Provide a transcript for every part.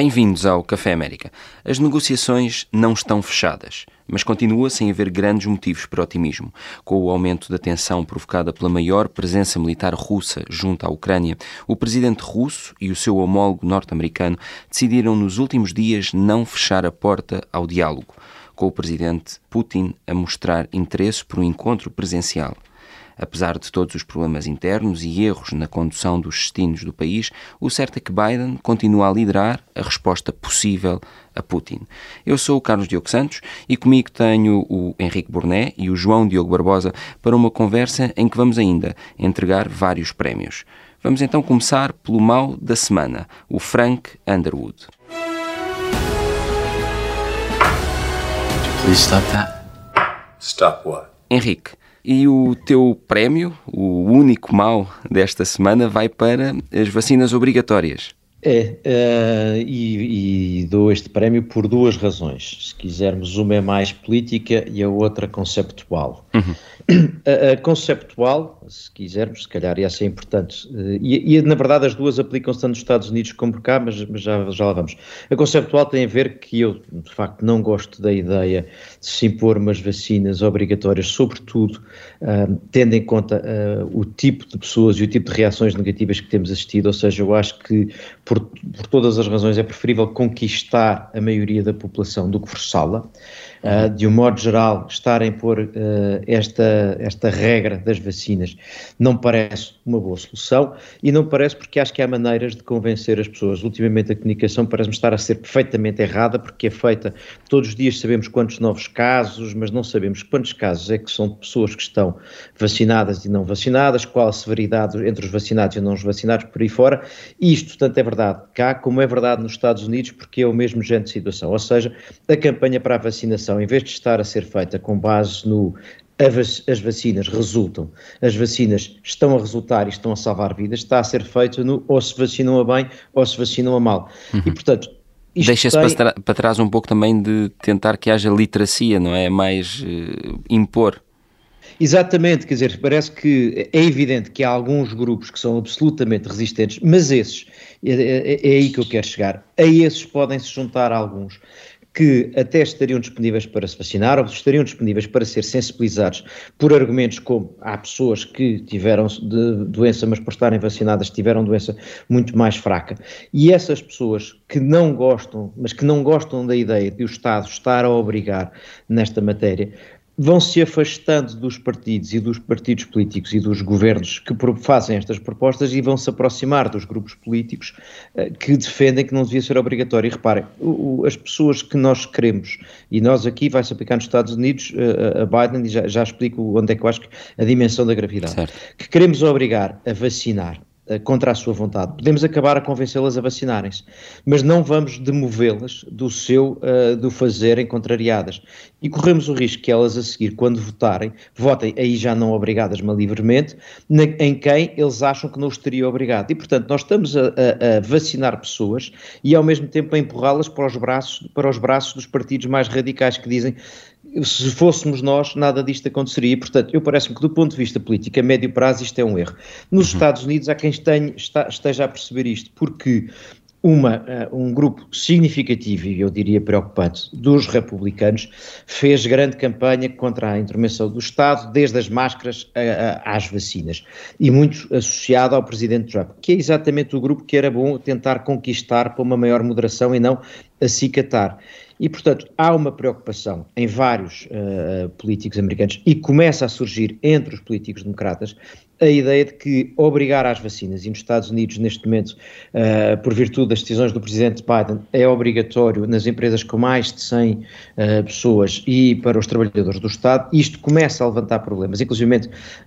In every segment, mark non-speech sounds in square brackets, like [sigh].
Bem-vindos ao Café América. As negociações não estão fechadas, mas continua sem haver grandes motivos para otimismo. Com o aumento da tensão provocada pela maior presença militar russa junto à Ucrânia, o presidente russo e o seu homólogo norte-americano decidiram nos últimos dias não fechar a porta ao diálogo, com o presidente Putin a mostrar interesse por um encontro presencial. Apesar de todos os problemas internos e erros na condução dos destinos do país, o certo é que Biden continua a liderar a resposta possível a Putin. Eu sou o Carlos Diogo Santos e comigo tenho o Henrique Burné e o João Diogo Barbosa para uma conversa em que vamos ainda entregar vários prémios. Vamos então começar pelo mal da semana, o Frank Underwood. Please stop that. Stop what? Henrique, e o teu prémio, o único mal desta semana, vai para as vacinas obrigatórias. É, uh, e, e, dou este prémio por duas razões. Se quisermos, uma é mais política e a outra conceptual. Uhum. A, a, conceptual, se quisermos, se calhar ia ser importante, uh, e, e, na verdade as duas aplicam-se tanto nos Estados Unidos como cá, mas, mas, já, já lá vamos. A conceptual tem a ver que eu, de facto, não gosto da ideia de se impor umas vacinas obrigatórias, sobretudo uh, tendo em conta o tipo de pessoas e o tipo de reações negativas que temos assistido, ou seja, eu acho que por, por, todas as razões, é preferível conquistar a maioria da população do que forçá-la. Uh, de um modo geral, estar a impor uh, esta, esta regra das vacinas não parece uma boa solução e não parece porque acho que há maneiras de convencer as pessoas. Ultimamente a comunicação parece-me estar a ser perfeitamente errada porque é feita, todos os dias sabemos quantos novos casos, mas não sabemos quantos casos é que são de pessoas que estão vacinadas e não vacinadas, qual a severidade entre os vacinados e não os vacinados por aí fora. Isto tanto é verdade cá como é verdade nos Estados Unidos porque é o mesmo género de situação. Ou seja, a campanha para a vacinação vacinação, em vez de estar a ser feita com base no as vacinas resultam, as vacinas estão a resultar e estão a salvar vidas, está a ser feito no ou se vacinam a bem ou se vacinam a mal. Uhum. E portanto. Deixa-se tem... para, para, trás um pouco também de tentar que haja literacia, não é? Mais uh, impor. Exatamente, quer dizer, parece que é evidente que há alguns grupos que são absolutamente resistentes, mas esses, é, é, é aí que eu quero chegar, a esses podem se juntar alguns que até estariam disponíveis para se vacinar ou estariam disponíveis para ser sensibilizados por argumentos como há pessoas que tiveram doença, mas por estarem vacinadas tiveram doença muito mais fraca. E essas pessoas que não gostam, mas que não gostam da ideia de o Estado estar a obrigar nesta matéria, vão se afastando dos partidos e dos partidos políticos e dos governos que fazem estas propostas e vão se aproximar dos grupos políticos uh, que defendem que não devia ser obrigatório. E reparem, as pessoas que nós queremos, e nós aqui vai-se aplicar nos Estados Unidos, uh, a Biden, e já, já, explico onde é que eu acho que a dimensão da gravidade, certo. que queremos obrigar a vacinar eh, contra a sua vontade. Podemos acabar a convencê-las a vacinarem-se, mas não vamos demovê-las do seu, uh, do fazerem contrariadas. E corremos o risco que elas a seguir, quando votarem, votem aí já não obrigadas, mas livremente, na, em quem eles acham que não os teria obrigado. E, portanto, nós estamos a, a, a vacinar pessoas e, ao mesmo tempo, a empurrá-las para os braços, para os braços dos partidos mais radicais que dizem se fôssemos nós, nada disto aconteceria. Portanto, eu parece-me que, do ponto de vista político, a médio prazo, isto é um erro. Nos uhum. Estados Unidos, há quem esteja a perceber isto, porque uma, uh, um grupo significativo, e eu diria preocupante, dos republicanos, fez grande campanha contra a intervenção do Estado, desde as máscaras a, a, às vacinas, e muito associado ao presidente Trump, que é exatamente o grupo que era bom tentar conquistar para uma maior moderação e não acicatar. E, portanto, há uma preocupação em vários uh, políticos americanos e começa a surgir entre os políticos democratas a ideia de que obrigar às vacinas, e nos Estados Unidos, neste momento, uh, por virtude das decisões do presidente Biden, é obrigatório nas empresas com mais de 100 uh, pessoas e para os trabalhadores do Estado, isto começa a levantar problemas. Inclusive,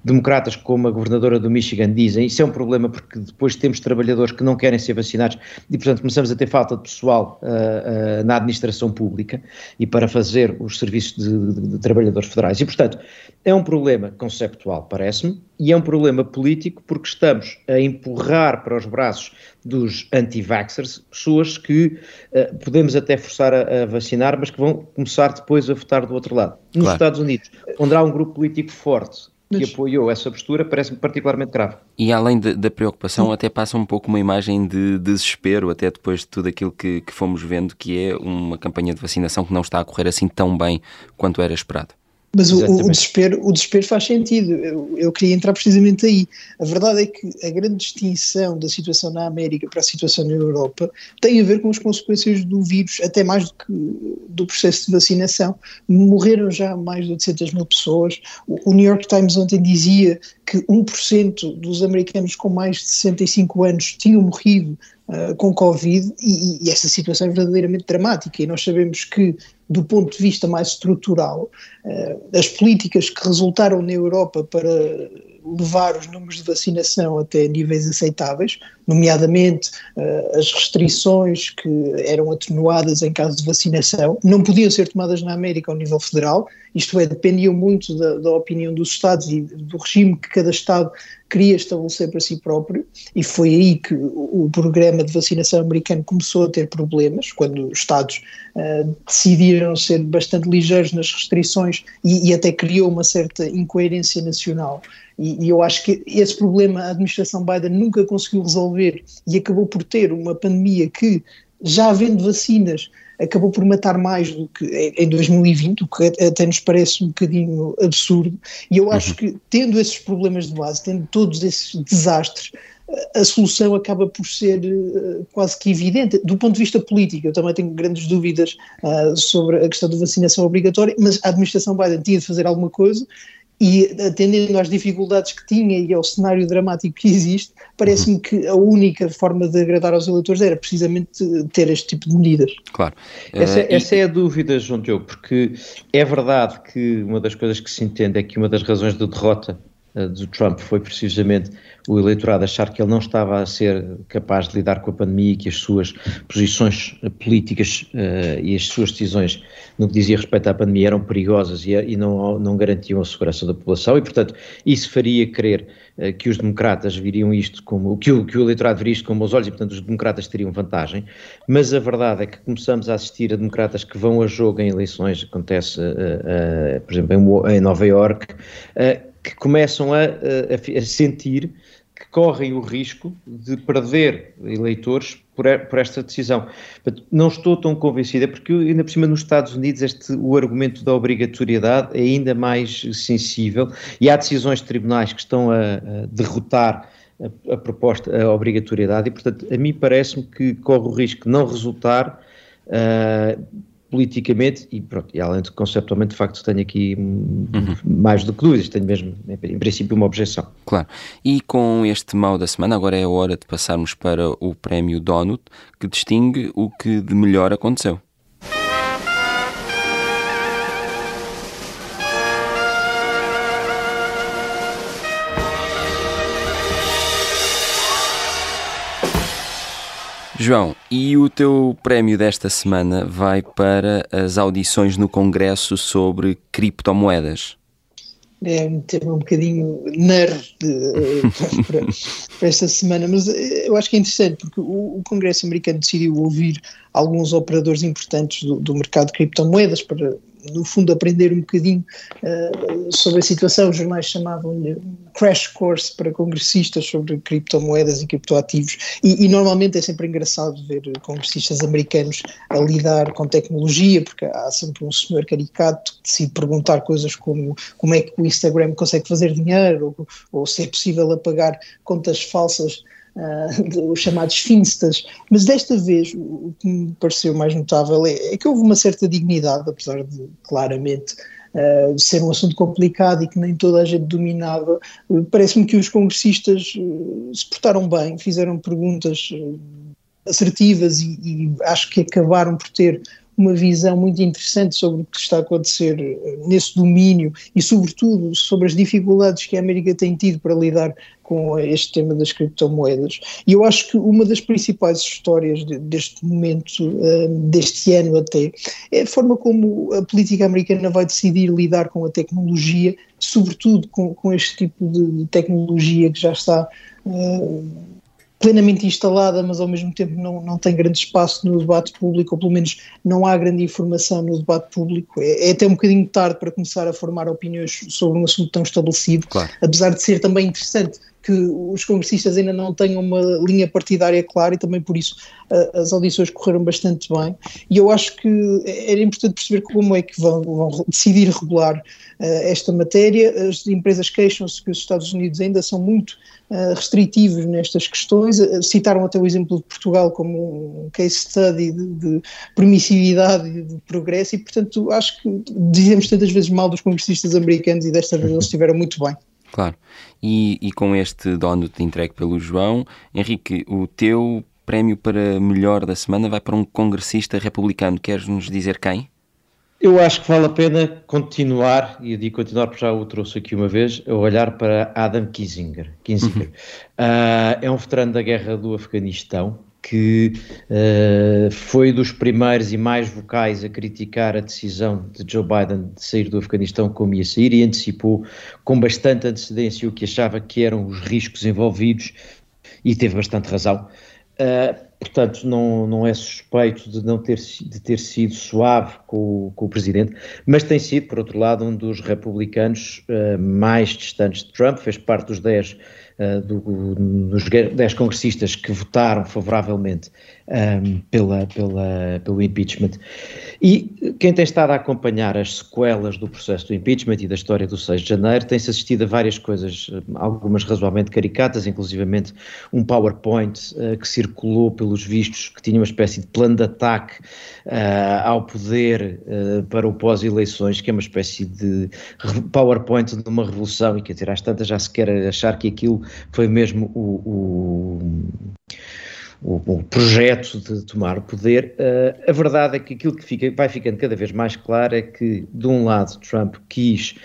democratas como a governadora do Michigan dizem isso é um problema porque depois temos trabalhadores que não querem ser vacinados e, portanto, começamos a ter falta de pessoal uh, na administração pública e para fazer os serviços de, de, de trabalhadores federais. E, portanto, é um problema conceptual, parece-me, e é um problema político porque estamos a empurrar para os braços dos anti-vaxxers pessoas que uh, podemos até forçar a, a, vacinar, mas que vão começar depois a votar do outro lado. Nos claro. Estados Unidos, onde há um grupo político forte que apoiou essa postura parece-me particularmente grave. E além de, da preocupação, Sim. até passa um pouco uma imagem de desespero, até depois de tudo aquilo que, que fomos vendo, que é uma campanha de vacinação que não está a correr assim tão bem quanto era esperado. Mas o, o, desespero, o desespero faz sentido. Eu, eu, queria entrar precisamente aí. A verdade é que a grande distinção da situação na América para a situação na Europa tem a ver com as consequências do vírus, até mais do que do processo de vacinação. Morreram já mais de 800 mil pessoas. O, o New York Times ontem dizia que 1% dos americanos com mais de 65 anos tinham morrido uh, com Covid e, e essa situação é verdadeiramente dramática. E nós sabemos que do ponto de vista mais estrutural, eh, as políticas que resultaram na Europa para levar os números de vacinação até níveis aceitáveis, nomeadamente eh, as restrições que eram atenuadas em caso de vacinação, não podiam ser tomadas na América ao nível federal, isto é, dependiam muito da, da opinião dos Estados e do regime que cada Estado queria estabelecer para si próprio, e foi aí que o, programa de vacinação americano começou a ter problemas, quando os Estados uh, decidiram ser bastante ligeiros nas restrições e, e até criou uma certa incoerência nacional. E, e, eu acho que esse problema a administração Biden nunca conseguiu resolver e acabou por ter uma pandemia que, já havendo vacinas, acabou por matar mais do que em 2020, o que até nos parece um bocadinho absurdo. E eu acho uhum. que, tendo esses problemas de base, tendo todos esses desastres, a solução acaba por ser uh, quase que evidente. Do ponto de vista político, eu também tenho grandes dúvidas uh, sobre a questão da vacinação obrigatória, mas a administração Biden tinha de fazer alguma coisa e atendendo às dificuldades que tinha e ao cenário dramático que existe, parece-me que a única forma de agradar aos eleitores era precisamente ter este tipo de medidas. Claro. Essa, uh, essa e... é a dúvida, João Diogo, porque é verdade que uma das coisas que se entende é que uma das razões da derrota do Trump foi precisamente o eleitorado achar que ele não estava a ser capaz de lidar com a pandemia e que as suas posições políticas uh, e as suas decisões no que dizia respeito à pandemia eram perigosas e, e não, não garantiam a segurança da população. E, portanto, isso faria crer uh, que os democratas viriam isto como, que o, que o eleitorado viria isto com bons olhos e, portanto, os democratas teriam vantagem, mas a verdade é que começamos a assistir a democratas que vão a jogo em eleições, acontece, uh, por exemplo, em, em Nova Iorque, que começam a, a, a sentir que correm o risco de perder eleitores por, por esta decisão. Não estou tão convencida, porque ainda por cima nos Estados Unidos este, o argumento da obrigatoriedade é ainda mais sensível e há decisões de tribunais que estão a, a derrotar a, a, proposta, a obrigatoriedade e, portanto, a mim parece-me que corre o risco de não resultar uh, politicamente, e pronto, e além de conceptualmente, de facto, tenho aqui uhum. mais do que dúvidas, tenho mesmo, em princípio, uma objeção. Claro. E com este mal da semana, agora é a hora de passarmos para o prémio Donut, que distingue o que de melhor aconteceu. João, e o teu prémio desta semana vai para as audições no Congresso sobre criptomoedas. É um tema um bocadinho nerd uh, [laughs] para, para, esta semana, mas eh, eu acho que é interessante porque o, o Congresso americano decidiu ouvir alguns operadores importantes do, do mercado de criptomoedas para no fundo, aprender um bocadinho uh, sobre a situação. Os jornais chamavam-lhe crash course para congressistas sobre criptomoedas e criptoativos. E, e, normalmente é sempre engraçado ver congressistas americanos a lidar com tecnologia, porque há sempre um senhor caricato que decide perguntar coisas como como é que o Instagram consegue fazer dinheiro, ou, ou se é possível apagar contas falsas [laughs] uh, os chamados finstas, mas desta vez o que me pareceu mais notável é, é que houve uma certa dignidade, apesar de claramente Uh, ser um assunto complicado e que nem toda a gente dominava. Uh, Parece-me que os congressistas se portaram bem, fizeram perguntas assertivas e, e, acho que acabaram por ter uma visão muito interessante sobre o que está a acontecer eh, nesse domínio e, sobretudo, sobre as dificuldades que a América tem tido para lidar com este tema das criptomoedas. E eu acho que uma das principais histórias deste momento, eh, deste ano até, é a forma como a política americana vai decidir lidar com a tecnologia, sobretudo com, com este tipo de tecnologia que já está uh, plenamente instalada, mas ao mesmo tempo não, não tem grande espaço no debate público, ou pelo menos não há grande informação no debate público. É, é até um bocadinho tarde para começar a formar opiniões sobre um assunto tão estabelecido, claro. apesar de ser também interessante que os congressistas ainda não tenham uma linha partidária clara e também por isso uh, as audições correram bastante bem. E eu acho que era importante perceber como é que vão, vão decidir regular uh, esta matéria. As empresas queixam-se que os Estados Unidos ainda são muito uh, restritivos nestas questões. citaram até o exemplo de Portugal como um case study de, de permissividade e de progresso, e portanto acho que dizemos tantas vezes mal dos congressistas americanos e desta vez eles estiveram muito bem. Claro. E, e com este donut entregue pelo João, Henrique, o teu prémio para melhor da semana vai para um congressista republicano. Queres nos dizer quem? Eu acho que vale a pena continuar, e eu digo continuar porque já o trouxe aqui uma vez, a olhar para Adam Kinzinger. Kinzinger. Uhum. Uh, é um veterano da guerra do Afeganistão, que uh, foi dos primeiros e mais vocais a criticar a decisão de Joe Biden de sair do Afeganistão como ia sair e antecipou com bastante antecedência o que achava que eram os riscos envolvidos e teve bastante razão. Uh, portanto, não, não é suspeito de não ter, de ter sido suave com, com, o presidente, mas tem sido, por outro lado, um dos republicanos uh, mais distantes de Trump, fez parte dos 10 uh, do, dos 10 congressistas que votaram favoravelmente um, pela, pela, pelo impeachment. E quem tem estado a acompanhar as sequelas do processo do impeachment e da história do 6 de janeiro tem-se assistido a várias coisas, algumas razoavelmente caricatas, inclusivamente um PowerPoint uh, que circulou pelos vistos, que tinha uma espécie de plano de ataque uh, ao poder uh, para o pós-eleições, que é uma espécie de PowerPoint de uma revolução, e dizer, às tantas já se quer achar que aquilo foi mesmo o, o o, o, projeto de tomar o poder, uh, a verdade é que aquilo que fica, vai ficando cada vez mais claro é que, de um lado, Trump quis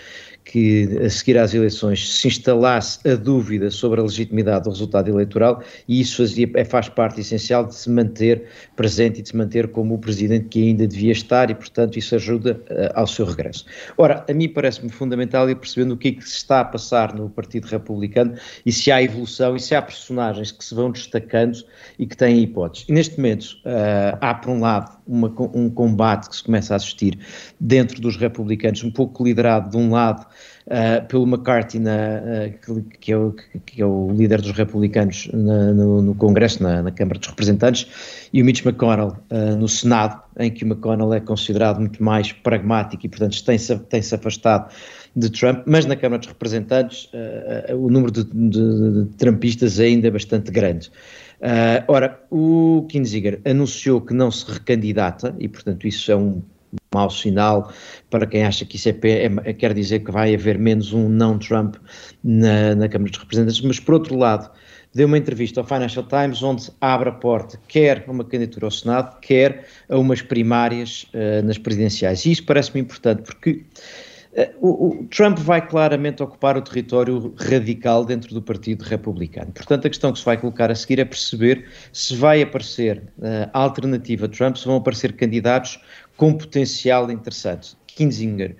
que a seguir às eleições se instalasse a dúvida sobre a legitimidade do resultado eleitoral e isso fazia, é, faz parte essencial de se manter presente e de se manter como o presidente que ainda devia estar e, portanto, isso ajuda uh, ao seu regresso. Ora, a mim parece-me fundamental ir percebendo o que é que se está a passar no Partido Republicano e se há evolução e se há personagens que se vão destacando e que têm hipóteses. E neste momento uh, há, por um lado, uma, um combate que se começa a assistir dentro dos republicanos, um pouco liderado de um lado uh, pelo McCarthy, na, uh, que, é o, que, é o, líder dos republicanos na, no, no, Congresso, na, na, Câmara dos Representantes, e o Mitch McConnell uh, no Senado, em que o McConnell é considerado muito mais pragmático e, portanto, tem-se tem -se afastado de Trump, mas na Câmara dos Representantes o número de, de, de, Trumpistas é ainda bastante grande. Uh, ora, o Kinzinger anunciou que não se recandidata e, portanto, isso é um mau sinal para quem acha que isso é, é, quer dizer que vai haver menos um não-Trump na, na Câmara dos Representantes, mas por outro lado deu uma entrevista ao Financial Times onde abre a porta quer a uma candidatura ao Senado, quer a umas primárias uh, nas presidenciais. E isso parece-me importante porque o, o, Trump vai claramente ocupar o território radical dentro do Partido Republicano. Portanto, a questão que se vai colocar a seguir é perceber se vai aparecer uh, a alternativa a Trump, se vão aparecer candidatos com potencial interessante. Kinzinger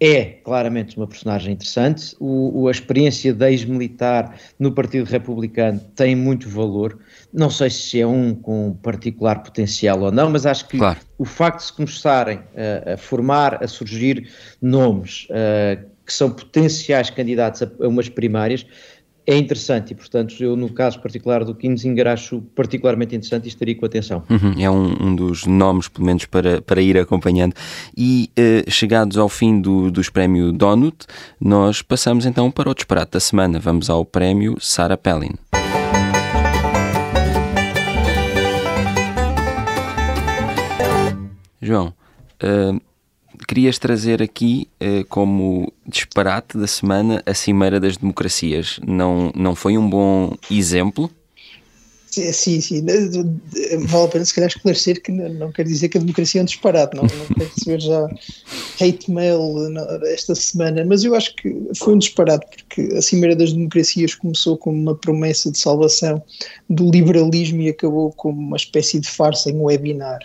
é claramente uma personagem interessante. O, o a experiência de ex-militar no Partido Republicano tem muito valor. Não sei se é um com particular potencial ou não, mas acho que claro. o facto de se começarem a, a formar, a surgir nomes uh, que são potenciais candidatos a, a umas primárias é interessante e, portanto, eu no caso particular do Kinzinger acho particularmente interessante e estaria com atenção. Uhum, é um, um, dos nomes, pelo menos, para, para ir acompanhando. E uh, chegados ao fim do, dos prémios Donut, nós passamos então para o disparate da semana. Vamos ao prémio Sarah Palin. João, uh, querias trazer aqui eh, como disparate da semana a Cimeira das Democracias. Não, não foi um bom exemplo? Sim, sim. Vale a pena se calhar esclarecer que não, quer dizer que a democracia é um disparate, não, não quero receber já hate mail esta semana, mas eu acho que foi um disparate porque a Cimeira das Democracias começou como uma promessa de salvação do liberalismo e acabou como uma espécie de farsa em webinar.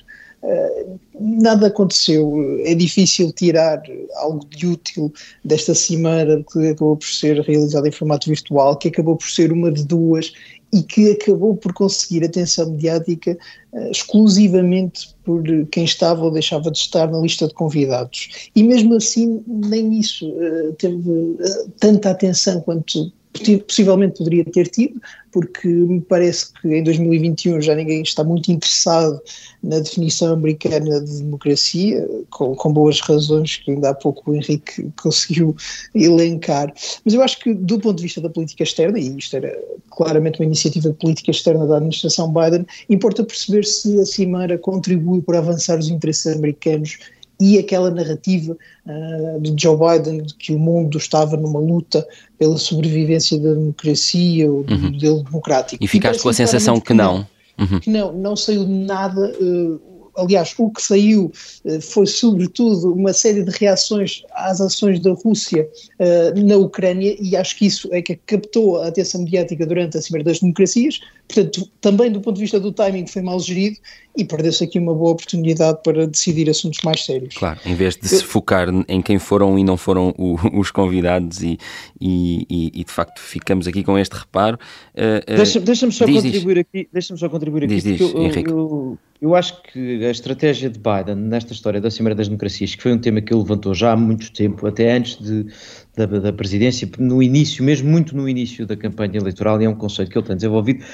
Nada aconteceu. É difícil tirar algo de útil desta cimeira que acabou por ser realizada em formato virtual, que acabou por ser uma de duas e que acabou por conseguir atenção mediática uh, exclusivamente por quem estava ou deixava de estar na lista de convidados. E mesmo assim, nem isso uh, teve tanta atenção quanto possivelmente poderia ter tido, porque me parece que em 2021 já ninguém está muito interessado na definição americana de democracia, com, com, boas razões que ainda há pouco o Henrique [laughs] conseguiu elencar. Mas eu acho que, do ponto de vista da política externa, e isto era claramente uma iniciativa de política externa da administração Biden, importa perceber se a Cimeira contribui para avançar os interesses americanos e aquela narrativa uh, de Joe Biden de que o mundo estava numa luta pela sobrevivência da democracia ou do uhum. modelo democrático. E ficaste com a sensação que não. Uhum. Que não, não saiu nada. Uh, aliás, o que saiu uh, foi sobretudo uma série de reações às ações da Rússia na Ucrânia e acho que isso é que captou a atenção mediática durante a Cimeira das Democracias, portanto, também do ponto de vista do timing foi mal gerido e perdeu-se aqui uma boa oportunidade para decidir assuntos mais sérios. Claro, em vez de Eu... se focar em quem foram e não foram o, [laughs] os convidados e, e, e, de facto ficamos aqui com este reparo. Uh, uh, Deixa-me deixa só, contribuir aqui, deixa só contribuir aqui, diz, diz, eu, Henrique. Eu, eu, acho que a estratégia de Biden nesta história da Cimeira das Democracias, que foi um tema que ele levantou já há muito tempo, até antes de, da, da presidência, no início, mesmo muito no início da campanha eleitoral, e é um conceito que ele tem desenvolvido,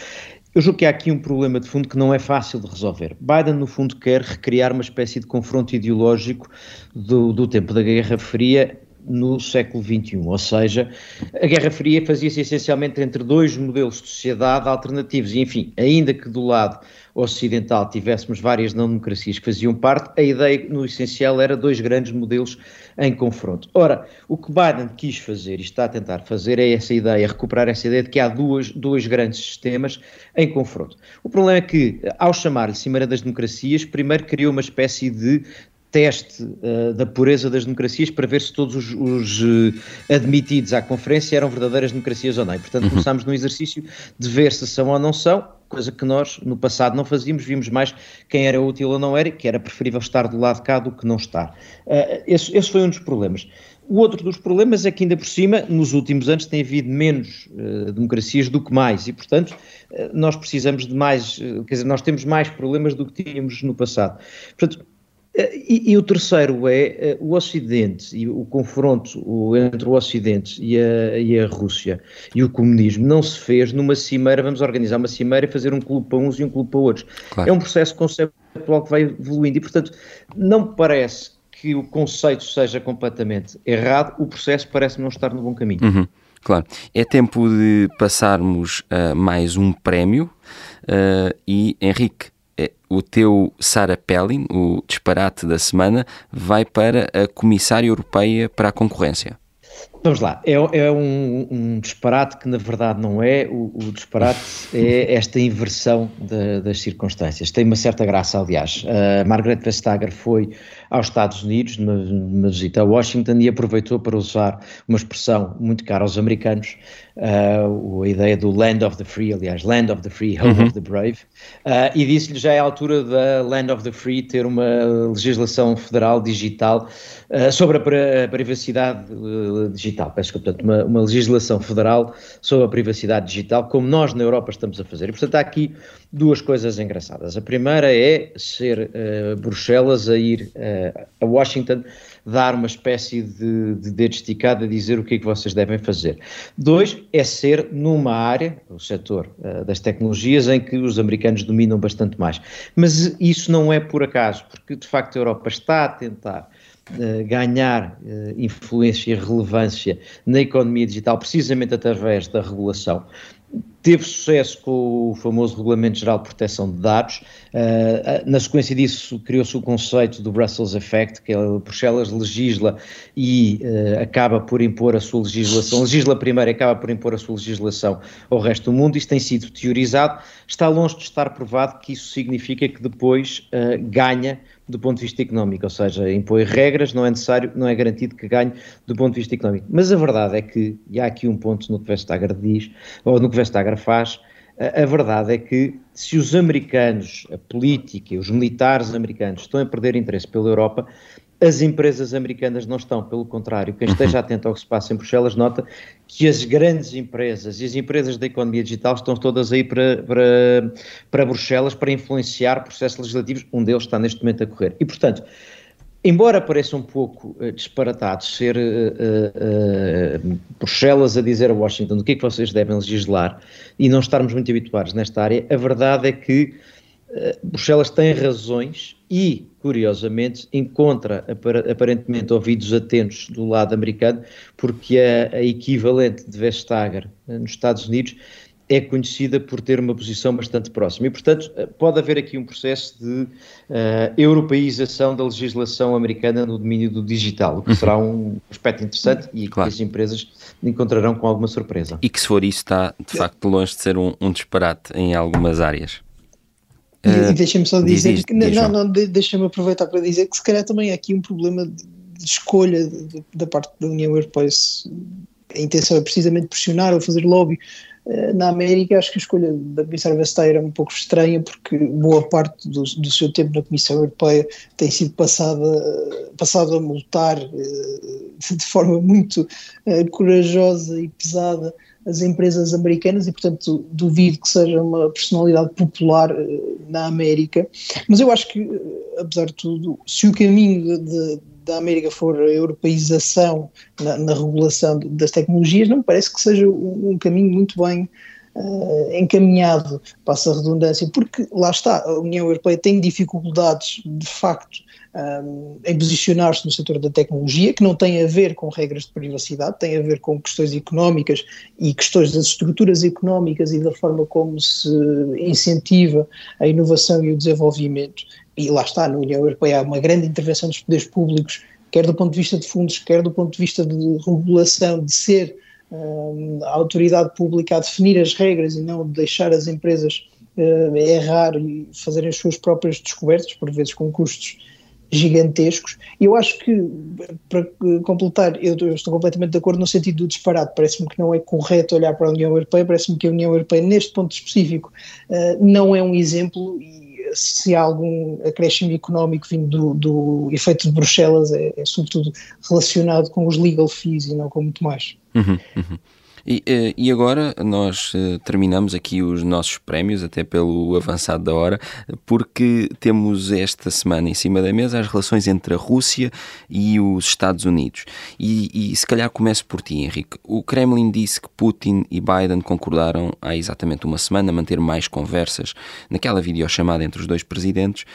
eu julgo que há aqui um problema de fundo que não é fácil de resolver. Biden, no fundo, quer recriar uma espécie de confronto ideológico do, do tempo da Guerra Fria no século XXI. Ou seja, a Guerra Fria fazia-se essencialmente entre dois modelos de sociedade alternativos. E, enfim, ainda que do lado ocidental tivéssemos várias não-democracias que faziam parte, a ideia, no essencial, era dois grandes modelos em confronto. Ora, o que Biden quis fazer e está a tentar fazer é essa ideia, recuperar essa ideia de que há duas, dois grandes sistemas em confronto. O problema é que, ao chamar-lhe Cimeira das Democracias, primeiro criou uma espécie de teste uh, da pureza das democracias para ver se todos os, os uh, admitidos à conferência eram verdadeiras democracias ou não. E, portanto, uhum. começámos no exercício de ver se são ou não são, coisa que nós no passado não fazíamos, vimos mais quem era útil ou não era, que era preferível estar do lado de cá do que não estar. Uh, esse, esse, foi um dos problemas. O outro dos problemas é que, ainda por cima, nos últimos anos tem havido menos democracias do que mais, e, portanto, nós precisamos de mais, quer dizer, nós temos mais problemas do que tínhamos no passado. Portanto, e, e, o terceiro é eh, o Ocidente e o confronto entre o Ocidente e a, e a, Rússia e o comunismo não se fez numa cimeira, vamos organizar uma cimeira e fazer um clube para uns e um clube para outros. Claro. É um processo conceptual que vai evoluindo e, portanto, não parece que o conceito seja completamente errado, o processo parece não estar no bom caminho. Uhum, claro. É tempo de passarmos a mais um prémio uh, e, Henrique, o teu Sarah Palin, o disparate da semana, vai para a Comissária Europeia para a Concorrência. Vamos lá, é, é um, um, disparate que na verdade não é, o, o disparate é esta inversão de, das circunstâncias. Tem uma certa graça, aliás. Uh, Margaret Vestager foi aos Estados Unidos, numa, numa, visita a Washington, e aproveitou para usar uma expressão muito cara aos americanos, uh, a ideia do Land of the Free, aliás, Land of the Free, Home uhum. of the Brave, uh, e disse-lhe já é a altura da Land of the Free ter uma legislação federal digital sobre a, a privacidade digital digital, peço portanto, uma, uma, legislação federal sobre a privacidade digital, como nós na Europa estamos a fazer. E, portanto, há aqui duas coisas engraçadas. A primeira é ser uh, Bruxelas a ir uh, a Washington dar uma espécie de, de dedo esticado a dizer o que é que vocês devem fazer. Dois, é ser numa área, o setor uh, das tecnologias, em que os americanos dominam bastante mais. Mas isso não é por acaso, porque de facto a Europa está a tentar ganhar uh, influência e relevância na economia digital precisamente através da regulação. Teve sucesso com o famoso Regulamento Geral de Proteção de Dados. Uh, na sequência disso, criou-se o conceito do Brussels Effect, que é Bruxelas legisla e uh, acaba por impor a sua legislação, legisla primeiro e acaba por impor a sua legislação ao resto do mundo. Isso tem sido teorizado. Está longe de estar provado que isso significa que depois uh, ganha do ponto de vista económico, ou seja, impõe regras, não é necessário, não é garantido que ganhe do ponto de vista económico. Mas a verdade é que, e há aqui um ponto no que Vestager diz, ou no que Vestager faz, a, verdade é que se os americanos, a política, os militares americanos estão a perder interesse pela Europa, as empresas americanas não estão, pelo contrário, quem esteja uhum. atento ao que se passa em Bruxelas nota que as grandes empresas e as empresas da economia digital estão todas aí para, para, para Bruxelas para influenciar processos legislativos, um deles está neste momento a correr. E, portanto, Embora pareça um pouco uh, disparatado ser uh, uh, Bruxelas a dizer a Washington o que é que vocês devem legislar e não estarmos muito habituados nesta área, a verdade é que Bruxelas tem razões e, curiosamente, encontra aparentemente ouvidos atentos do lado americano, porque a, a equivalente de Vestager nos Estados Unidos é conhecida por ter uma posição bastante próxima. E, portanto, pode haver aqui um processo de uh, europeização da legislação americana no domínio do digital, o que será um aspecto interessante e claro. que as empresas encontrarão com alguma surpresa. E que, se for isso, está de facto longe de ser um, um disparate em algumas áreas. E, uh, eh, deixa-me só dizer diz, que, diz, não, não, deixa-me aproveitar para dizer que se calhar também há aqui um problema de, de escolha de, de, da parte da União Europeia. A intenção é precisamente pressionar ou fazer lobby eh, na América, acho que a escolha da Comissária Vestager é um pouco estranha, porque boa parte do, do, seu tempo na Comissão Europeia tem sido passada, passado a multar eh, de forma muito uh, corajosa e pesada as empresas americanas e, portanto, duvido que seja uma personalidade popular na América. Mas eu acho que, apesar de tudo, se o caminho de da América for a europeização na, na, regulação das tecnologias, não me parece que seja um, um caminho muito bem uh, encaminhado, passa a redundância, porque lá está, a União Europeia tem dificuldades, de facto, um, em posicionar-se no setor da tecnologia, que não tem a ver com regras de privacidade, tem a ver com questões económicas e questões das estruturas económicas e da forma como se incentiva a inovação e o desenvolvimento. E lá está, na União Europeia há uma grande intervenção dos poderes públicos, quer do ponto de vista de fundos, quer do ponto de vista de regulação, de ser um, a autoridade pública a definir as regras e não deixar as empresas uh, errar e fazerem as suas próprias descobertas, por vezes com custos gigantescos. E eu acho que, para completar, eu, estou completamente de acordo no sentido do disparate. Parece-me que não é correto olhar para a União Europeia, parece-me que a União Europeia, neste ponto específico, uh, não é um exemplo e se há algum acréscimo económico vindo do, do efeito de Bruxelas, é, é, sobretudo relacionado com os legal fees e não com muito mais. Uhum, uhum. E, eh, e agora nós eh, terminamos aqui os nossos prémios, até pelo avançado da hora, porque temos esta semana em cima da mesa as relações entre a Rússia e os Estados Unidos. E, e se calhar começo por ti, Henrique. O Kremlin disse que Putin e Biden concordaram há exatamente uma semana manter mais conversas naquela videochamada entre os dois presidentes.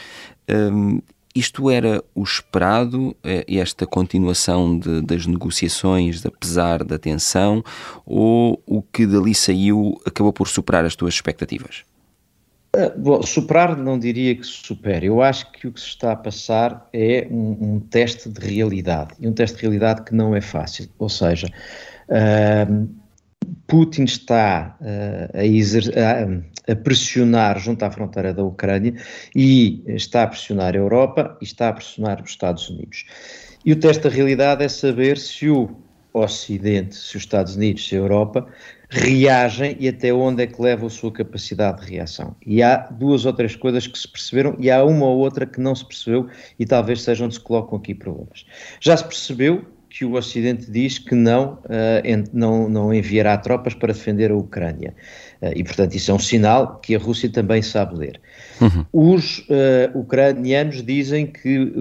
Um, isto era o esperado, eh, esta continuação de, das negociações, apesar da tensão, ou o que dali saiu acabou por superar as tuas expectativas? Uh, bom, superar não diria que supere. Eu acho que o que se está a passar é um, um teste de realidade. E um teste de realidade que não é fácil. Ou seja, uh, Putin está uh, a, exer a, pressionar junto à fronteira da Ucrânia e está a pressionar a Europa e está a pressionar os Estados Unidos. E o teste da realidade é saber se o Ocidente, se os Estados Unidos, se a Europa reagem e até onde é que leva a sua capacidade de reação. E há duas ou três coisas que se perceberam e há uma ou outra que não se percebeu e talvez seja onde se colocam aqui problemas. Já se percebeu que o Ocidente diz que não, uh, não, não enviará tropas para defender a Ucrânia. Uh, e, portanto, isso é um sinal que a Rússia também sabe ler. Uhum. Os uh, ucranianos dizem que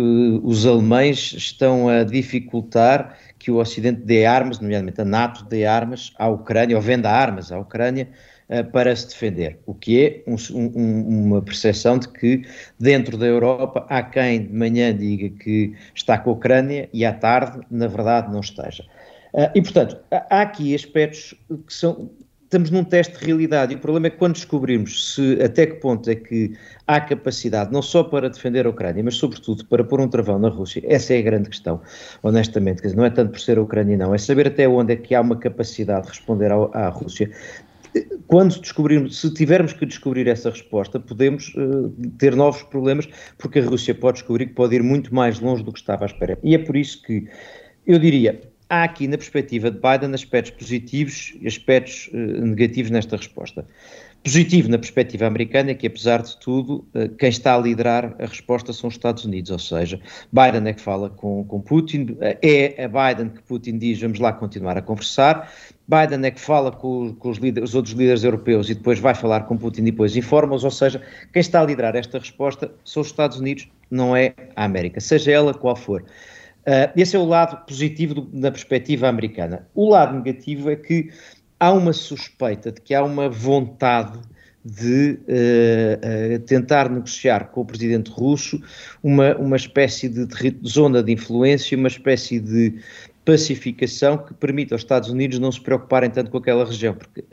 os alemães estão a dificultar que o Ocidente dê armas, nomeadamente a NATO dê armas à Ucrânia, ou venda armas à Ucrânia, uh, para se defender, o que é um, um, uma percepção de que dentro da Europa há quem de manhã diga que está com a Ucrânia e à tarde, na verdade, não esteja. Uh, e, portanto, há aqui aspectos que são. Estamos num teste de realidade e o problema é que quando descobrirmos se até que ponto é que há capacidade, não só para defender a Ucrânia, mas sobretudo para pôr um travão na Rússia, essa é a grande questão, honestamente. Quer dizer, não é tanto por ser a Ucrânia, não, é saber até onde é que há uma capacidade de responder à, à Rússia quando descobrirmos, se tivermos que descobrir essa resposta, podemos uh, ter novos problemas, porque a Rússia pode descobrir que pode ir muito mais longe do que estava à espera. E é por isso que eu diria, há aqui na perspectiva de Biden aspectos positivos e aspectos uh, negativos nesta resposta. positivo na perspectiva americana é que, apesar de tudo, eh, quem está a liderar a resposta são os Estados Unidos, ou seja, Biden é que fala com, com Putin, é a Biden que Putin diz vamos lá continuar a conversar, Biden é que fala com, com os, os, outros líderes europeus e depois vai falar com Putin e depois informa-os, ou seja, quem está a liderar esta resposta são os Estados Unidos, não é a América, seja ela qual for. Uh, esse é o lado positivo do, da perspectiva americana. O lado negativo é que há uma suspeita de que há uma vontade de uh, uh, tentar negociar com o presidente russo uma, uma espécie de, zona de influência, uma espécie de pacificação que permita aos Estados Unidos não se preocuparem tanto com aquela região, porque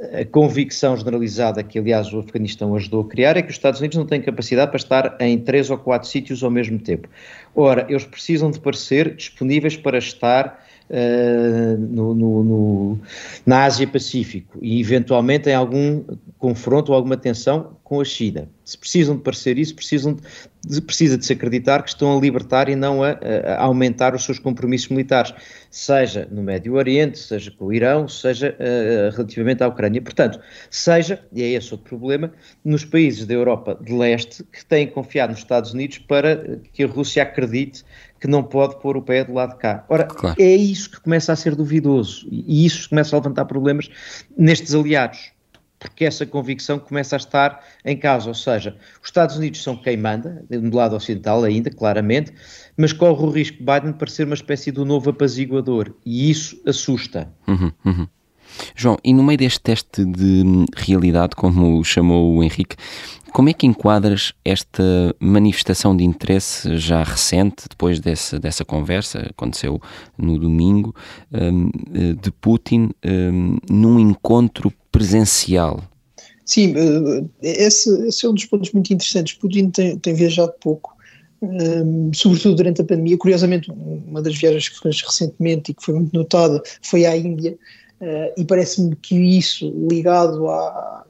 a convicção generalizada que, aliás, o Afeganistão ajudou a criar é que os Estados Unidos não têm capacidade para estar em três ou quatro sítios ao mesmo tempo. Ora, eles precisam de parecer disponíveis para estar uh, no, no, no, na Ásia-Pacífico e, eventualmente, em algum confronto ou alguma tensão com a China. Se precisam de parecer isso, precisam de, precisa de se acreditar que estão a libertar e não a, a, aumentar os seus compromissos militares, seja no Médio Oriente, seja com o Irão, seja uh, relativamente à Ucrânia. Portanto, seja, e é esse outro problema, nos países da Europa de leste que têm confiado nos Estados Unidos para que a Rússia acredite que não pode pôr o pé do lado de cá. Ora, claro. é isso que começa a ser duvidoso e isso começa a levantar problemas nestes aliados, porque essa convicção começa a estar em causa, ou seja, os Estados Unidos são quem manda, do lado ocidental ainda, claramente, mas corre o risco de Biden parecer uma espécie de novo apaziguador e isso assusta. Uhum, uhum. João, e no meio deste teste de realidade, como chamou o Henrique, como é que enquadras esta manifestação de interesse já recente, depois dessa, dessa conversa, aconteceu no domingo, um, de Putin um, num encontro presencial? Sim, eh, esse, esse, é um dos pontos muito interessantes. Putin tem, tem viajado pouco, um, sobretudo durante a pandemia. Curiosamente, uma das viagens que fez recentemente e que foi muito notada foi à Índia, uh, e parece-me que isso, ligado à,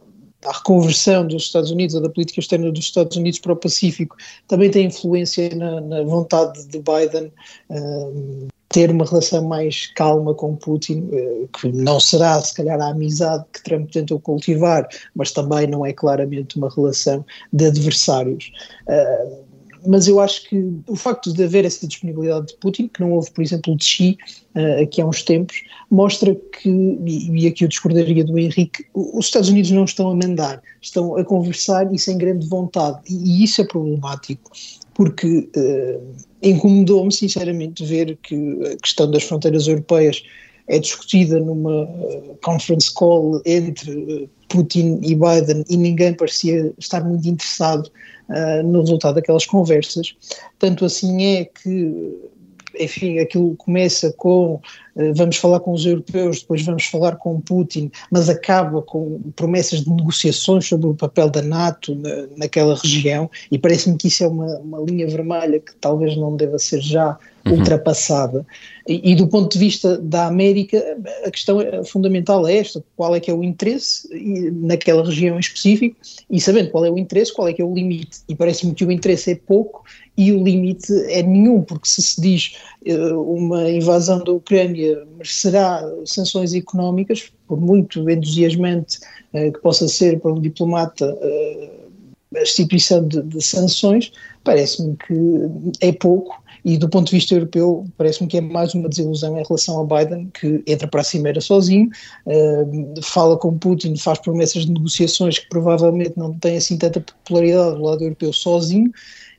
à reconversão dos Estados Unidos ou da política externa dos Estados Unidos para o Pacífico também tem influência na, na vontade de Biden uh, ter uma relação mais calma com Putin, uh, que não será se calhar a amizade que Trump tentou cultivar, mas também não é claramente uma relação de adversários. Uh, mas eu acho que o facto de haver essa disponibilidade de Putin, que não houve, por exemplo, de Xi uh, aqui há uns tempos, mostra que, e, aqui eu discordaria do Henrique, os Estados Unidos não estão a mandar, estão a conversar e sem grande vontade, e, e isso é problemático, porque uh, incomodou-me sinceramente ver que a questão das fronteiras europeias é discutida numa uh, conference call entre Putin e Biden e ninguém parecia estar muito interessado uh, no resultado daquelas conversas. Tanto assim é que, enfim, aquilo começa com uh, vamos falar com os europeus, depois vamos falar com Putin, mas acaba com promessas de negociações sobre o papel da NATO na, naquela região e parece-me que isso é uma, uma linha vermelha que talvez não deva ser já uhum. ultrapassada. E, e, do ponto de vista da América, a questão é, fundamental é esta: qual é que é o interesse naquela região em específico, e sabendo qual é o interesse, qual é que é o limite. E parece-me que o interesse é pouco e o limite é nenhum, porque se se diz uh, uma invasão da Ucrânia merecerá sanções económicas, por muito entusiasmante uh, que possa ser para um diplomata. Uh, a instituição de, de sanções, parece-me que é pouco e do ponto de vista europeu, parece-me que é mais uma desilusão em relação a Biden, que entra para a cimeira sozinho, uh, fala com Putin, faz promessas de negociações que provavelmente não têm assim tanta popularidade do lado europeu sozinho,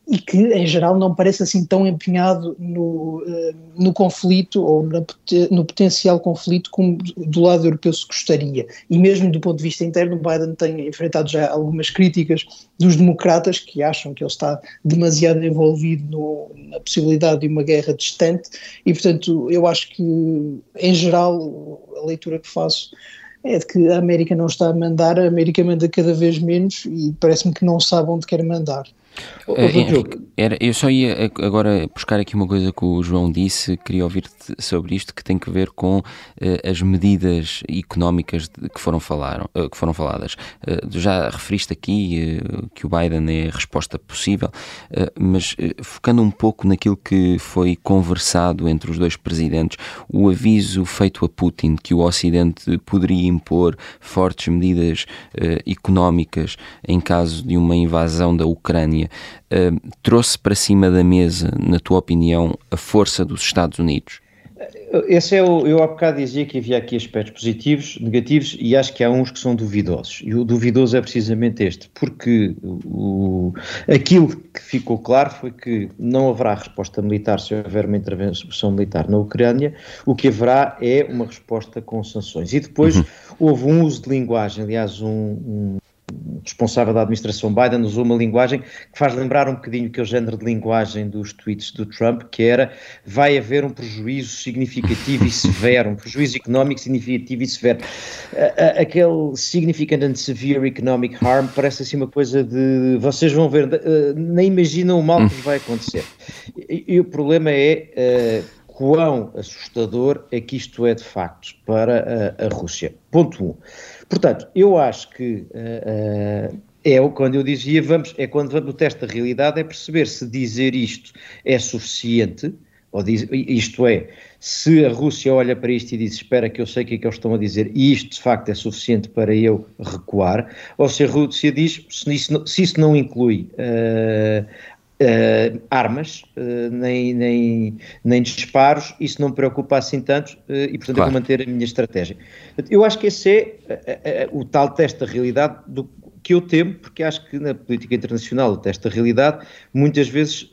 e que, em geral, não parece assim tão empenhado no, uh, no conflito ou na, no potencial conflito como do lado europeu se gostaria. E mesmo do ponto de vista interno, Biden tem enfrentado já algumas críticas dos democratas que acham que ele está demasiado envolvido no, na possibilidade de uma guerra distante e, portanto, eu acho que, em geral, a leitura que faço é de que a América não está a mandar, a América manda cada vez menos e parece-me que não sabe onde quer mandar. Uh, Henrique, era, eu só ia agora buscar aqui uma coisa que o João disse, queria ouvir-te sobre isto, que tem que ver com uh, as medidas económicas de, que, foram falaram, uh, que foram faladas. já referiste aqui que o Biden é a resposta possível, mas focando um pouco naquilo que foi conversado entre os dois presidentes, o aviso feito a Putin que o Ocidente poderia impor fortes medidas económicas em caso de uma invasão da Ucrânia uh, trouxe para cima da mesa, na tua opinião, a força dos Estados Unidos? Esse é o, eu há bocado dizia que havia aqui aspectos positivos, negativos, e acho que há uns que são duvidosos. E o duvidoso é precisamente este, porque o, aquilo que ficou claro foi que não haverá resposta militar se houver uma intervenção militar na Ucrânia, o que haverá é uma resposta com sanções. E depois uhum. houve um uso de linguagem, aliás, um, um responsável da administração Biden usou uma linguagem que faz lembrar um bocadinho aquele género de linguagem dos tweets do Trump, que era vai haver um prejuízo significativo e severo, um prejuízo económico significativo e severo. Aquele significant and severe economic harm parece assim uma coisa de vocês vão ver, nem imaginam o mal que vai acontecer. E, e o problema é uh, quão assustador é que isto é de facto para a, a Rússia. Ponto 1. Um. Portanto, eu acho que uh, é quando eu dizia, vamos, é quando vamos, o teste da realidade é perceber se dizer isto é suficiente, ou diz, isto é, se a Rússia olha para isto e diz, espera que eu sei o que é que eles estão a dizer, e isto de facto é suficiente para eu recuar, ou se a Rússia diz, se isso, se isso não inclui uh, uh, armas, uh, nem, nem, nem disparos, isso não me preocupa assim tanto uh, e, portanto, claro. eu vou manter a minha estratégia. Eu acho que esse é o tal teste da realidade do, que eu temo, porque acho que na política internacional o teste da realidade muitas vezes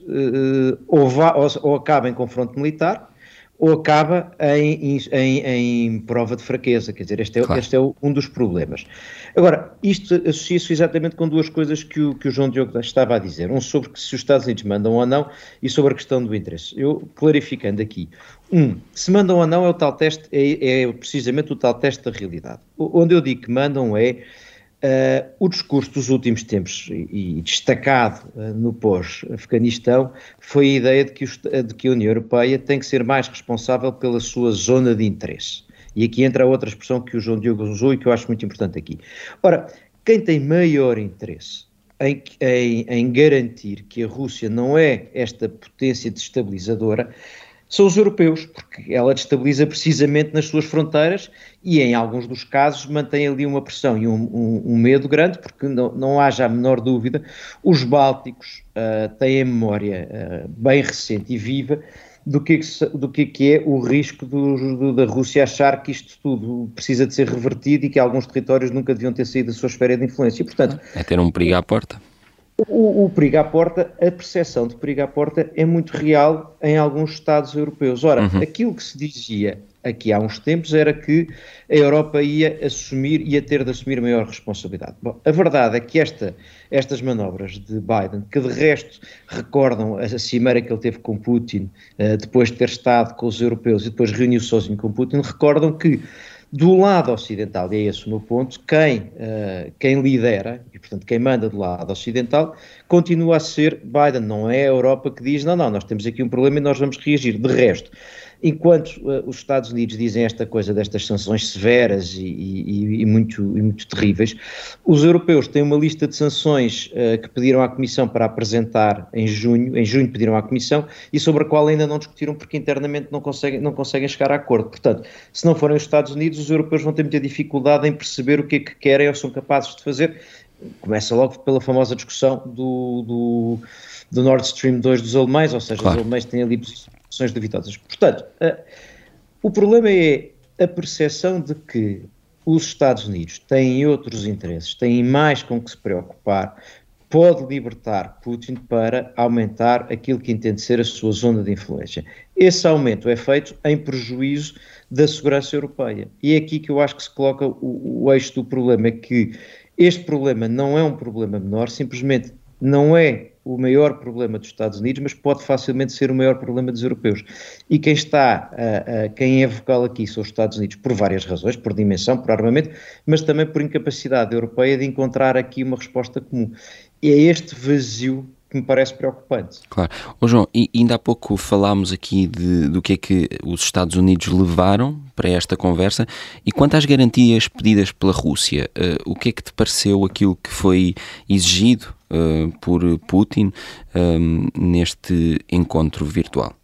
ou, vá, ou, ou acaba em confronto militar ou acaba em, em, em, prova de fraqueza. Quer dizer, este é, claro. este é um dos problemas. Agora, isto associa-se exatamente com duas coisas que o, que o João Diogo estava a dizer. Um sobre se os Estados Unidos mandam ou não e sobre a questão do interesse. Eu, clarificando aqui. Um, se mandam ou não é o tal teste, é, é precisamente o tal teste da realidade. Onde eu digo que mandam é Uh, o discurso dos últimos tempos e, e destacado uh, no pós-Afeganistão foi a ideia de que, de que, a União Europeia tem que ser mais responsável pela sua zona de interesse. E aqui entra outra expressão que o João Diogo usou e que eu acho muito importante aqui. Ora, quem tem maior interesse em, em, em garantir que a Rússia não é esta potência destabilizadora são os europeus, porque ela destabiliza precisamente nas suas fronteiras e, em alguns dos casos, mantém ali uma pressão e um, um, um medo grande, porque não, não haja a menor dúvida, os bálticos uh, têm a memória uh, bem recente e viva do que, do que é o risco do, do, da Rússia achar que isto tudo precisa de ser revertido e que alguns territórios nunca deviam ter saído da sua esfera de influência. E, portanto, é ter um perigo à porta. O, o, perigo à porta, a percepção de perigo à porta é muito real em alguns Estados europeus. Ora, uhum. aquilo que se dizia aqui há uns tempos era que a Europa ia assumir, ia ter de assumir maior responsabilidade. Bom, a verdade é que esta, estas manobras de Biden, que de resto recordam a cimeira que ele teve com Putin, uh, depois de ter estado com os europeus e depois reuniu sozinho com Putin, recordam que do lado ocidental, e é esse o meu ponto, quem, uh, quem lidera, e portanto quem manda do lado ocidental, continua a ser Biden, não é a Europa que diz, não, não, nós temos aqui um problema e nós vamos reagir. De resto, enquanto uh, os Estados Unidos dizem esta coisa destas sanções severas e, e, e, muito, e muito terríveis, os europeus têm uma lista de sanções uh, que pediram à Comissão para apresentar em junho, em junho pediram à Comissão, e sobre a qual ainda não discutiram porque internamente não conseguem, não conseguem chegar a acordo. Portanto, se não forem os Estados Unidos, os europeus vão ter muita dificuldade em perceber o que é que querem ou são capazes de fazer. Começa logo pela famosa discussão do, do, do Nord Stream 2 dos alemães, ou seja, claro. os alemães têm ali posições duvidosas. Portanto, uh, o problema é a percepção de que os Estados Unidos têm outros interesses, têm mais com que se preocupar, pode libertar Putin para aumentar aquilo que entende ser a sua zona de influência. Esse aumento é feito em prejuízo da segurança europeia. E é aqui que eu acho que se coloca o, o eixo do problema, é que este problema não é um problema menor, simplesmente não é o maior problema dos Estados Unidos, mas pode facilmente ser o maior problema dos europeus. E quem está, uh, uh, quem é vocal aqui são os Estados Unidos por várias razões, por dimensão, por armamento, mas também por incapacidade europeia de encontrar aqui uma resposta comum. E é este vazio que me parece preocupante. Claro. Ô João, ainda há pouco falámos aqui de, do que é que os Estados Unidos levaram para esta conversa e quanto às garantias pedidas pela Rússia, uh, o que é que te pareceu aquilo que foi exigido uh, por Putin um, neste encontro virtual?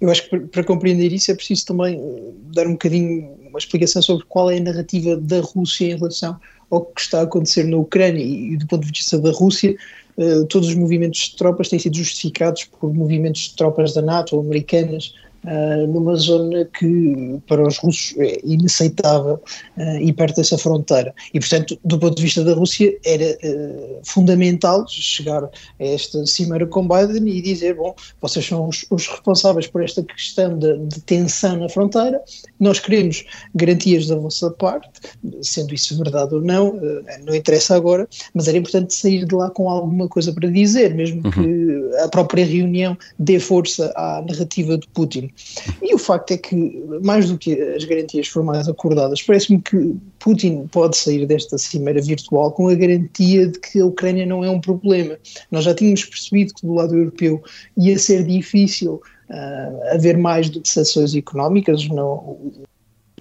Eu acho que para compreender isso é preciso também dar um bocadinho uma explicação sobre qual é a narrativa da Rússia em relação ao que está a acontecer na Ucrânia e, do ponto de vista da Rússia, todos os movimentos de tropas têm sido justificados por movimentos de tropas da NATO ou americanas uh, numa zona que para os russos é inaceitável uh, e perto dessa fronteira. E, portanto, do ponto de vista da Rússia, era uh, fundamental chegar a esta cimeira com Biden e dizer: bom, vocês são os, os responsáveis por esta questão de, de, tensão na fronteira, nós queremos garantias da vossa parte, sendo isso verdade ou não, não interessa agora, mas era importante sair de lá com alguma coisa para dizer, mesmo uhum. que a própria reunião dê força à narrativa de Putin. E o facto é que, mais do que as garantias formais acordadas, parece-me que Putin pode sair desta cimeira virtual com a garantia de que a Ucrânia não é um problema. Nós já tínhamos percebido que do lado europeu ia ser difícil uh, haver mais do que sanções económicas, não,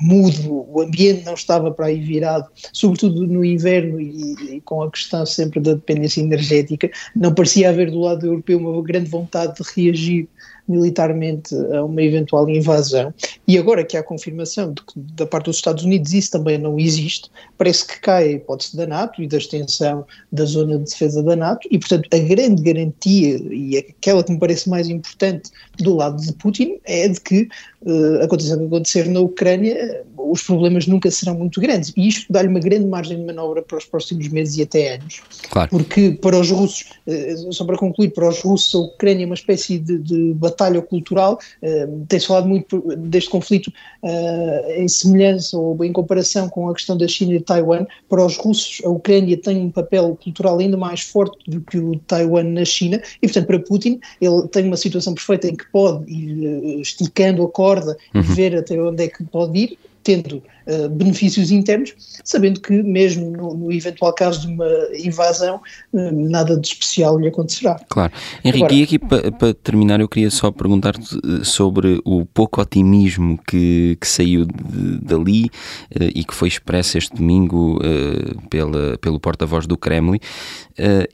mudo, o ambiente não estava para aí virado, sobretudo no inverno e, e, com a questão sempre da dependência energética, não parecia haver do lado europeu uma grande vontade de reagir militarmente a uma eventual invasão. E agora que há confirmação de que da parte dos Estados Unidos isso também não existe, parece que cai a hipótese da NATO e da extensão da zona de defesa da NATO, e portanto a grande garantia, e aquela que me parece mais importante do lado de Putin, é de que uh, aconteça o que acontecer na Ucrânia, os problemas nunca serão muito grandes. E isto dá-lhe uma grande margem de manobra para os próximos meses e até anos. Claro. Porque para os russos, uh, só para concluir, para os russos a Ucrânia é uma espécie de, de batalha cultural. Uh, Tem-se falado muito deste conflito uh, em semelhança ou em comparação com a questão da China e Taiwan. Para os russos, a Ucrânia tem um papel cultural ainda mais forte do que o Taiwan na China e, portanto, para Putin, ele tem uma situação perfeita em que pode ir uh, esticando a corda uhum. e ver até onde é que pode ir tendo uh, benefícios internos, sabendo que mesmo no, no, eventual caso de uma invasão, uh, nada de especial lhe acontecerá. Claro. Henrique, Agora, e aqui para pa terminar eu queria só perguntar-te eh, sobre o pouco otimismo que, que saiu de, dali uh, e que foi expresso este domingo pela, pelo porta-voz do Kremlin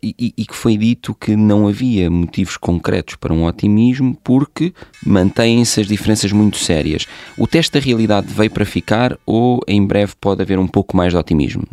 e, e que foi dito que não havia motivos concretos para um otimismo porque mantêm-se as diferenças muito sérias. O teste da realidade veio para ficar ou em breve pode haver um pouco mais de otimismo?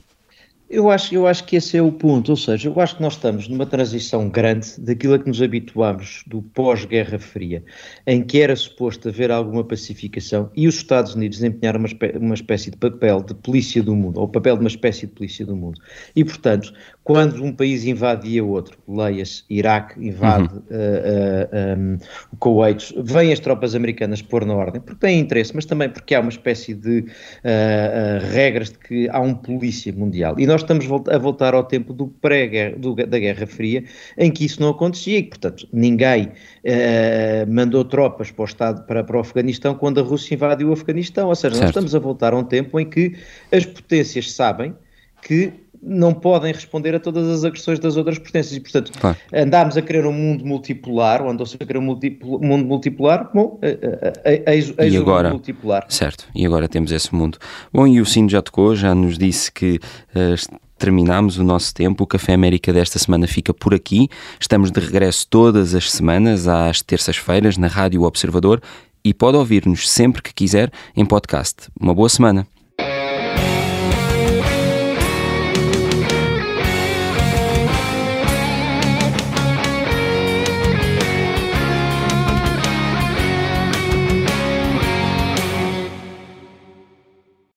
Eu acho, eu acho que esse é o ponto, ou seja, eu acho que nós estamos numa transição grande daquilo a que nos habituamos do pós-Guerra Fria, em que era suposto haver alguma pacificação e os Estados Unidos desempenharam uma, espé uma espécie de papel de polícia do mundo, ou o papel de uma espécie de polícia do mundo. E, portanto, quando um país invadia outro, leia-se, Iraque invade uhum. uh, uh, um, o Kuwait, vêm as tropas americanas pôr na ordem, porque têm interesse, mas também porque há uma espécie de uh, regras de que há um polícia mundial. E nós estamos a voltar ao tempo do pré da Guerra Fria, em que isso não acontecia e que, portanto, ninguém mandou tropas para o, Estado, para, para o Afeganistão quando a Rússia invadiu o Afeganistão. Ou seja, certo. nós estamos a voltar a um tempo em que as potências sabem que não podem responder a todas as agressões das outras potências e, portanto, claro. andámos a querer um mundo multipolar, ou andou-se a querer um mundo multipolar, bom, eis, eis e agora, mundo multipolar. Certo, e agora temos esse mundo. Bom, e o Sino já tocou, já nos disse que uh, terminamos o nosso tempo. O Café América desta semana fica por aqui. Estamos de regresso todas as semanas, às terças-feiras, na Rádio Observador e pode ouvir-nos sempre que quiser em podcast. Uma boa semana.